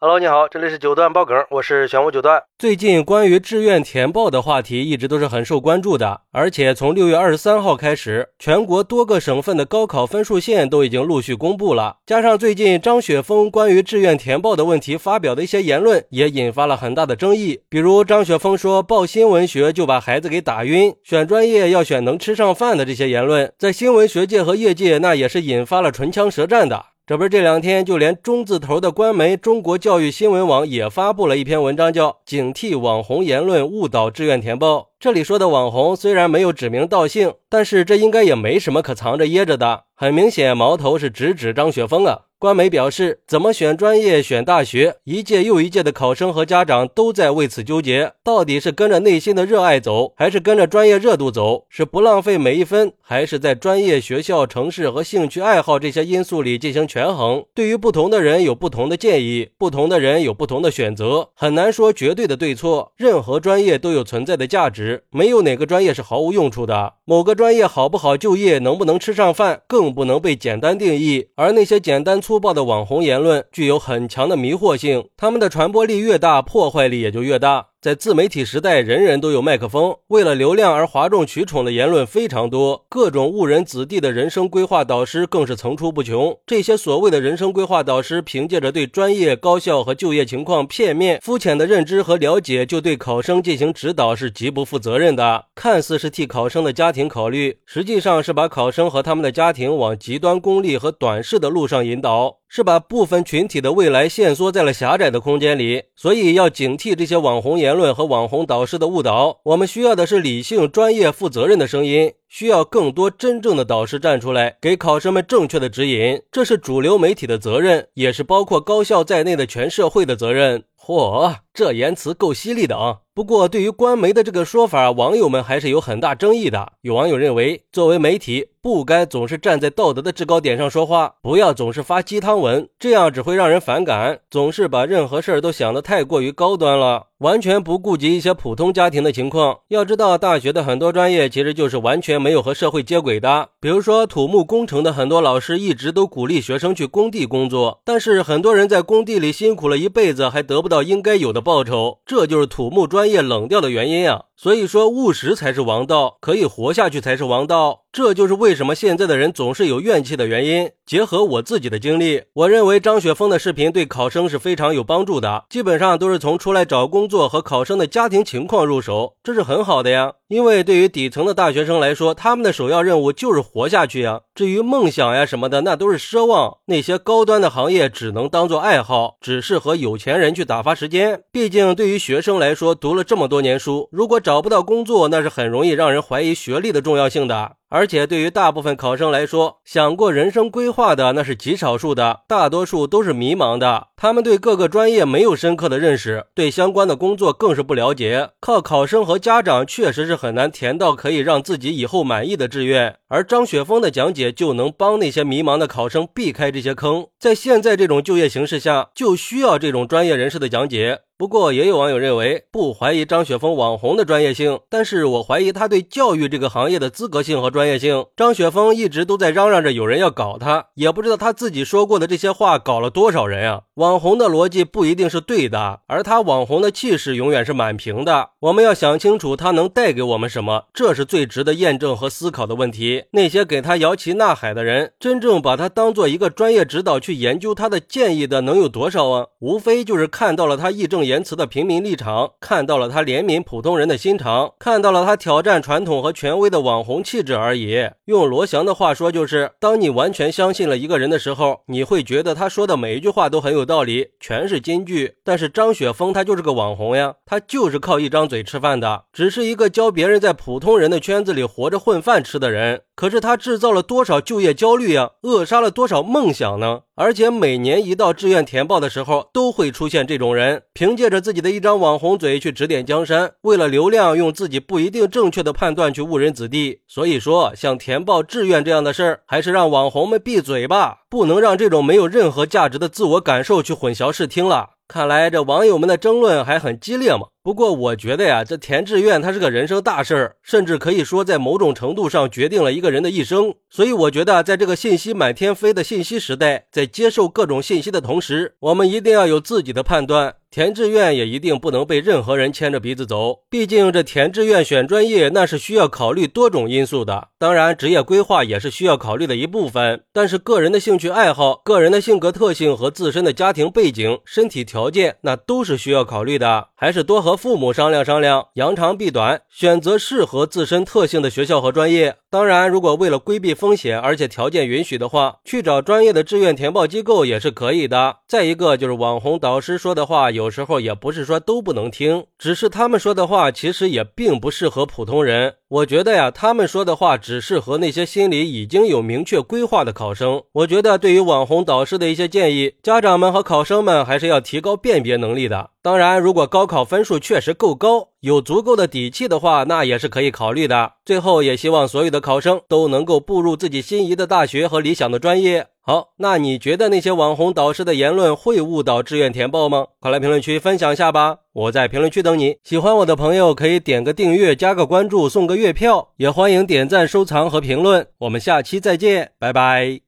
Hello，你好，这里是九段爆梗，我是玄武九段。最近关于志愿填报的话题一直都是很受关注的，而且从六月二十三号开始，全国多个省份的高考分数线都已经陆续公布了。加上最近张雪峰关于志愿填报的问题发表的一些言论，也引发了很大的争议。比如张雪峰说报新闻学就把孩子给打晕，选专业要选能吃上饭的这些言论，在新闻学界和业界那也是引发了唇枪舌战的。这不是这两天，就连中字头的官媒中国教育新闻网也发布了一篇文章，叫《警惕网红言论误导志愿填报》。这里说的网红虽然没有指名道姓，但是这应该也没什么可藏着掖着的。很明显，矛头是直指张雪峰啊。官媒表示，怎么选专业、选大学，一届又一届的考生和家长都在为此纠结。到底是跟着内心的热爱走，还是跟着专业热度走？是不浪费每一分，还是在专业、学校、城市和兴趣爱好这些因素里进行权衡？对于不同的人有不同的建议，不同的人有不同的选择，很难说绝对的对错。任何专业都有存在的价值，没有哪个专业是毫无用处的。某个专业好不好就业，能不能吃上饭，更不能被简单定义。而那些简单。粗暴的网红言论具有很强的迷惑性，他们的传播力越大，破坏力也就越大。在自媒体时代，人人都有麦克风，为了流量而哗众取宠的言论非常多，各种误人子弟的人生规划导师更是层出不穷。这些所谓的人生规划导师，凭借着对专业、高校和就业情况片面、肤浅的认知和了解，就对考生进行指导，是极不负责任的。看似是替考生的家庭考虑，实际上是把考生和他们的家庭往极端功利和短视的路上引导。是把部分群体的未来限缩在了狭窄的空间里，所以要警惕这些网红言论和网红导师的误导。我们需要的是理性、专业、负责任的声音，需要更多真正的导师站出来，给考生们正确的指引。这是主流媒体的责任，也是包括高校在内的全社会的责任。嚯，这言辞够犀利的啊！不过，对于官媒的这个说法，网友们还是有很大争议的。有网友认为，作为媒体，不该总是站在道德的制高点上说话，不要总是发鸡汤文，这样只会让人反感。总是把任何事儿都想得太过于高端了，完全不顾及一些普通家庭的情况。要知道，大学的很多专业其实就是完全没有和社会接轨的。比如说，土木工程的很多老师一直都鼓励学生去工地工作，但是很多人在工地里辛苦了一辈子，还得不到应该有的报酬，这就是土木专业冷掉的原因啊。所以说，务实才是王道，可以活下去才是王道。这就是为什么现在的人总是有怨气的原因。结合我自己的经历，我认为张雪峰的视频对考生是非常有帮助的。基本上都是从出来找工作和考生的家庭情况入手，这是很好的呀。因为对于底层的大学生来说，他们的首要任务就是活下去呀。至于梦想呀什么的，那都是奢望。那些高端的行业只能当做爱好，只适合有钱人去打发时间。毕竟对于学生来说，读了这么多年书，如果找不到工作，那是很容易让人怀疑学历的重要性的。而且对于大部分考生来说，想过人生规划的那是极少数的，大多数都是迷茫的。他们对各个专业没有深刻的认识，对相关的工作更是不了解。靠考生和家长确实是很难填到可以让自己以后满意的志愿。而张雪峰的讲解就能帮那些迷茫的考生避开这些坑。在现在这种就业形势下，就需要这种专业人士的讲解。不过，也有网友认为，不怀疑张雪峰网红的专业性，但是我怀疑他对教育这个行业的资格性和专业性。张雪峰一直都在嚷嚷着有人要搞他，也不知道他自己说过的这些话搞了多少人啊！网红的逻辑不一定是对的，而他网红的气势永远是满屏的。我们要想清楚他能带给我们什么，这是最值得验证和思考的问题。那些给他摇旗呐喊的人，真正把他当做一个专业指导去研究他的建议的，能有多少啊？无非就是看到了他义正。言辞的平民立场，看到了他怜悯普通人的心肠，看到了他挑战传统和权威的网红气质而而已。用罗翔的话说，就是当你完全相信了一个人的时候，你会觉得他说的每一句话都很有道理，全是金句。但是张雪峰他就是个网红呀，他就是靠一张嘴吃饭的，只是一个教别人在普通人的圈子里活着混饭吃的人。可是他制造了多少就业焦虑呀，扼杀了多少梦想呢？而且每年一到志愿填报的时候，都会出现这种人，凭借着自己的一张网红嘴去指点江山，为了流量，用自己不一定正确的判断去误人子弟。所以说，像填报志愿这样的事儿，还是让网红们闭嘴吧，不能让这种没有任何价值的自我感受去混淆视听了。看来这网友们的争论还很激烈嘛。不过我觉得呀，这填志愿它是个人生大事儿，甚至可以说在某种程度上决定了一个人的一生。所以我觉得，在这个信息满天飞的信息时代，在接受各种信息的同时，我们一定要有自己的判断。填志愿也一定不能被任何人牵着鼻子走，毕竟这填志愿选专业那是需要考虑多种因素的。当然，职业规划也是需要考虑的一部分，但是个人的兴趣爱好、个人的性格特性和自身的家庭背景、身体条件，那都是需要考虑的。还是多和父母商量商量，扬长避短，选择适合自身特性的学校和专业。当然，如果为了规避风险，而且条件允许的话，去找专业的志愿填报机构也是可以的。再一个就是网红导师说的话。有时候也不是说都不能听，只是他们说的话其实也并不适合普通人。我觉得呀，他们说的话只适合那些心里已经有明确规划的考生。我觉得对于网红导师的一些建议，家长们和考生们还是要提高辨别能力的。当然，如果高考分数确实够高，有足够的底气的话，那也是可以考虑的。最后，也希望所有的考生都能够步入自己心仪的大学和理想的专业。好，那你觉得那些网红导师的言论会误导志愿填报吗？快来评论区分享一下吧！我在评论区等你。喜欢我的朋友可以点个订阅、加个关注、送个月票，也欢迎点赞、收藏和评论。我们下期再见，拜拜。